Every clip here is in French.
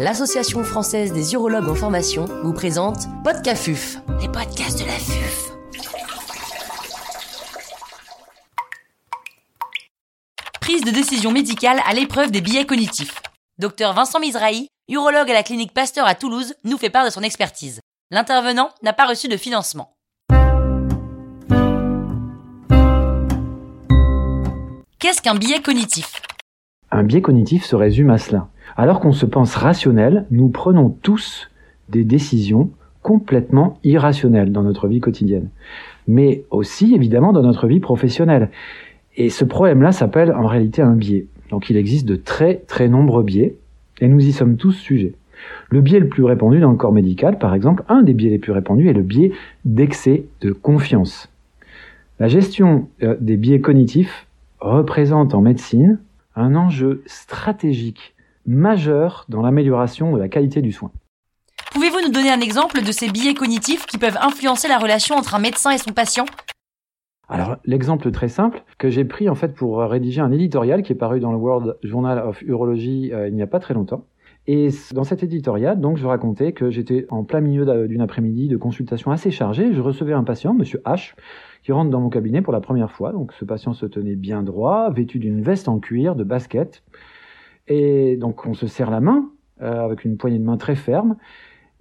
l'Association française des urologues en formation vous présente Podcafuf, les podcasts de la FUF. Prise de décision médicale à l'épreuve des billets cognitifs. Docteur Vincent Mizrahi, urologue à la clinique Pasteur à Toulouse, nous fait part de son expertise. L'intervenant n'a pas reçu de financement. Qu'est-ce qu'un biais cognitif? Un biais cognitif se résume à cela. Alors qu'on se pense rationnel, nous prenons tous des décisions complètement irrationnelles dans notre vie quotidienne, mais aussi évidemment dans notre vie professionnelle. Et ce problème-là s'appelle en réalité un biais. Donc il existe de très très nombreux biais, et nous y sommes tous sujets. Le biais le plus répandu dans le corps médical, par exemple, un des biais les plus répandus est le biais d'excès de confiance. La gestion euh, des biais cognitifs représente en médecine un enjeu stratégique majeur dans l'amélioration de la qualité du soin. Pouvez-vous nous donner un exemple de ces biais cognitifs qui peuvent influencer la relation entre un médecin et son patient? Alors, l'exemple très simple que j'ai pris en fait pour rédiger un éditorial qui est paru dans le World Journal of Urology euh, il n'y a pas très longtemps. Et dans cet éditorial, donc, je racontais que j'étais en plein milieu d'une après-midi de consultation assez chargée. Je recevais un patient, Monsieur H, qui rentre dans mon cabinet pour la première fois. Donc, ce patient se tenait bien droit, vêtu d'une veste en cuir, de basket. Et donc, on se serre la main euh, avec une poignée de main très ferme.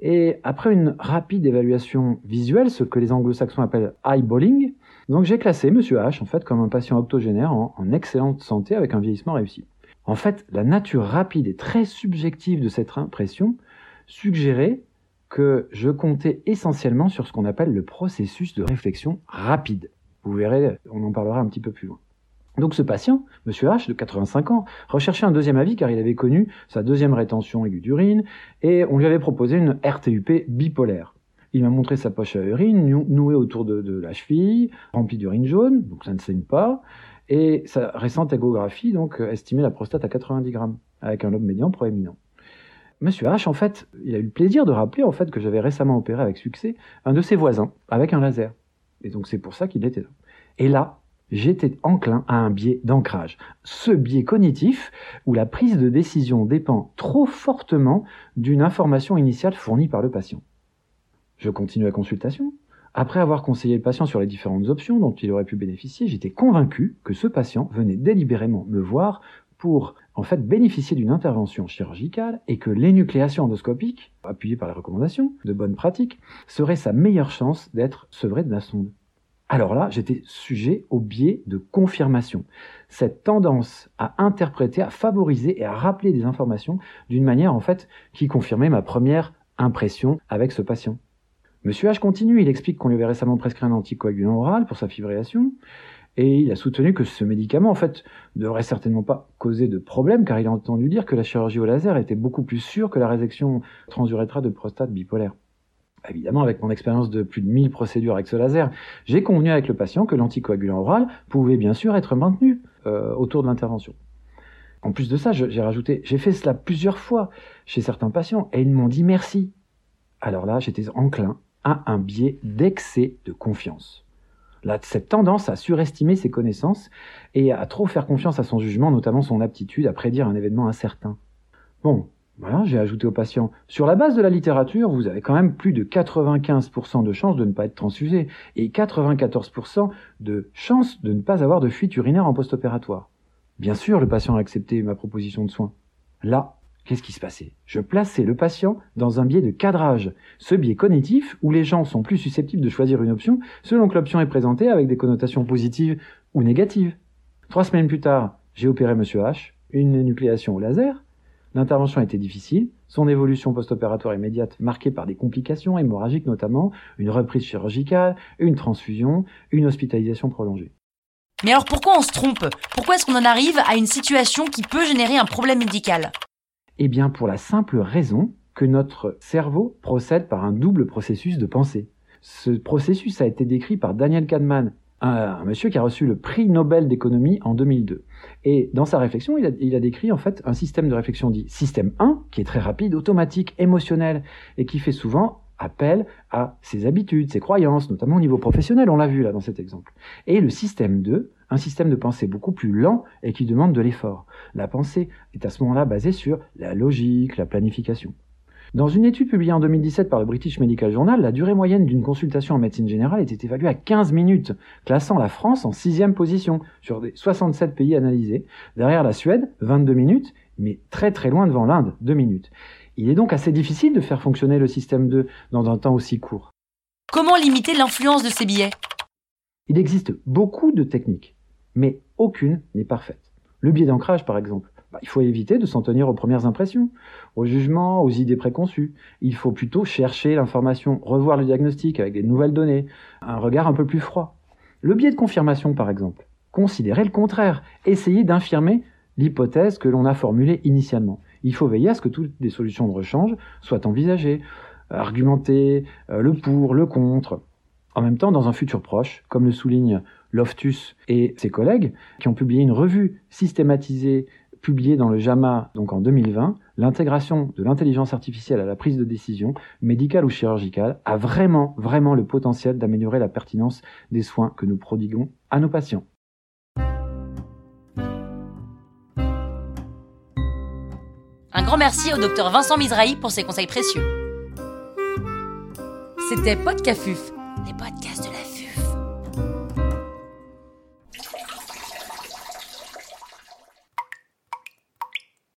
Et après une rapide évaluation visuelle, ce que les anglo-saxons appellent eyeballing, donc j'ai classé Monsieur H en fait comme un patient octogénaire en, en excellente santé avec un vieillissement réussi. En fait, la nature rapide et très subjective de cette impression suggérait que je comptais essentiellement sur ce qu'on appelle le processus de réflexion rapide. Vous verrez, on en parlera un petit peu plus loin. Donc ce patient, Monsieur H, de 85 ans, recherchait un deuxième avis car il avait connu sa deuxième rétention aiguë d'urine et on lui avait proposé une RTUP bipolaire. Il m'a montré sa poche à urine nouée autour de, la cheville, remplie d'urine jaune, donc ça ne saigne pas, et sa récente échographie donc estimait la prostate à 90 grammes, avec un lobe médian proéminent. Monsieur H, en fait, il a eu le plaisir de rappeler en fait que j'avais récemment opéré avec succès un de ses voisins avec un laser. Et donc c'est pour ça qu'il était là. Et là, j'étais enclin à un biais d'ancrage. Ce biais cognitif où la prise de décision dépend trop fortement d'une information initiale fournie par le patient. Je continue la consultation. Après avoir conseillé le patient sur les différentes options dont il aurait pu bénéficier, j'étais convaincu que ce patient venait délibérément me voir pour en fait bénéficier d'une intervention chirurgicale et que l'énucléation endoscopique, appuyée par les recommandations de bonne pratique, serait sa meilleure chance d'être sevré de la sonde. Alors là, j'étais sujet au biais de confirmation. Cette tendance à interpréter, à favoriser et à rappeler des informations d'une manière en fait qui confirmait ma première impression avec ce patient. Monsieur H continue, il explique qu'on lui avait récemment prescrit un anticoagulant oral pour sa fibrillation, et il a soutenu que ce médicament, en fait, ne devrait certainement pas causer de problème, car il a entendu dire que la chirurgie au laser était beaucoup plus sûre que la résection transurétrale de prostate bipolaire. Évidemment, avec mon expérience de plus de 1000 procédures avec ce laser, j'ai convenu avec le patient que l'anticoagulant oral pouvait bien sûr être maintenu euh, autour de l'intervention. En plus de ça, j'ai rajouté, j'ai fait cela plusieurs fois chez certains patients et ils m'ont dit merci. Alors là, j'étais enclin à un biais d'excès de confiance. Là, cette tendance à surestimer ses connaissances et à trop faire confiance à son jugement, notamment son aptitude à prédire un événement incertain. Bon, voilà, j'ai ajouté au patient, sur la base de la littérature, vous avez quand même plus de 95% de chances de ne pas être transfusé et 94% de chances de ne pas avoir de fuite urinaire en post-opératoire. Bien sûr, le patient a accepté ma proposition de soins. Là, qu'est-ce qui se passait? Je plaçais le patient dans un biais de cadrage, ce biais cognitif où les gens sont plus susceptibles de choisir une option selon que l'option est présentée avec des connotations positives ou négatives. Trois semaines plus tard, j'ai opéré Monsieur H, une nucléation au laser, L'intervention été difficile, son évolution post-opératoire immédiate marquée par des complications hémorragiques notamment, une reprise chirurgicale, une transfusion, une hospitalisation prolongée. Mais alors pourquoi on se trompe? Pourquoi est-ce qu'on en arrive à une situation qui peut générer un problème médical? Eh bien pour la simple raison que notre cerveau procède par un double processus de pensée. Ce processus a été décrit par Daniel Kahneman un, monsieur qui a reçu le prix Nobel d'économie en 2002. Et dans sa réflexion, il a, il a, décrit en fait un système de réflexion dit système 1, qui est très rapide, automatique, émotionnel, et qui fait souvent appelle à ses habitudes, ses croyances, notamment au niveau professionnel, on l'a vu là dans cet exemple. Et le système 2, un système de pensée beaucoup plus lent et qui demande de l'effort. La pensée est à ce moment-là basée sur la logique, la planification. Dans une étude publiée en 2017 par le British Medical Journal, la durée moyenne d'une consultation en médecine générale était évaluée à 15 minutes, classant la France en sixième position sur les 67 pays analysés. Derrière la Suède, 22 minutes, mais très très loin devant l'Inde, 2 minutes. Il est donc assez difficile de faire fonctionner le système 2 dans un temps aussi court. Comment limiter l'influence de ces billets? Il existe beaucoup de techniques, mais aucune n'est parfaite. Le biais d'ancrage, par exemple. Bah, il faut éviter de s'en tenir aux premières impressions, aux jugements, aux idées préconçues. Il faut plutôt chercher l'information, revoir le diagnostic avec des nouvelles données, un regard un peu plus froid. Le biais de confirmation, par exemple. Considérer le contraire, essayer d'infirmer l'hypothèse que l'on a formulée initialement. Il faut veiller à ce que toutes les solutions de rechange soient envisagées, argumenter euh, le pour, le contre. En même temps, dans un futur proche, comme le souligne Loftus et ses collègues, qui ont publié une revue systématisée publié dans le JAMA donc en 2020, l'intégration de l'intelligence artificielle à la prise de décision, médicale ou chirurgicale, a vraiment, vraiment le potentiel d'améliorer la pertinence des soins que nous prodiguons à nos patients. Grand merci au docteur Vincent Mizrahi pour ses conseils précieux. C'était Podcafuf, les podcasts de la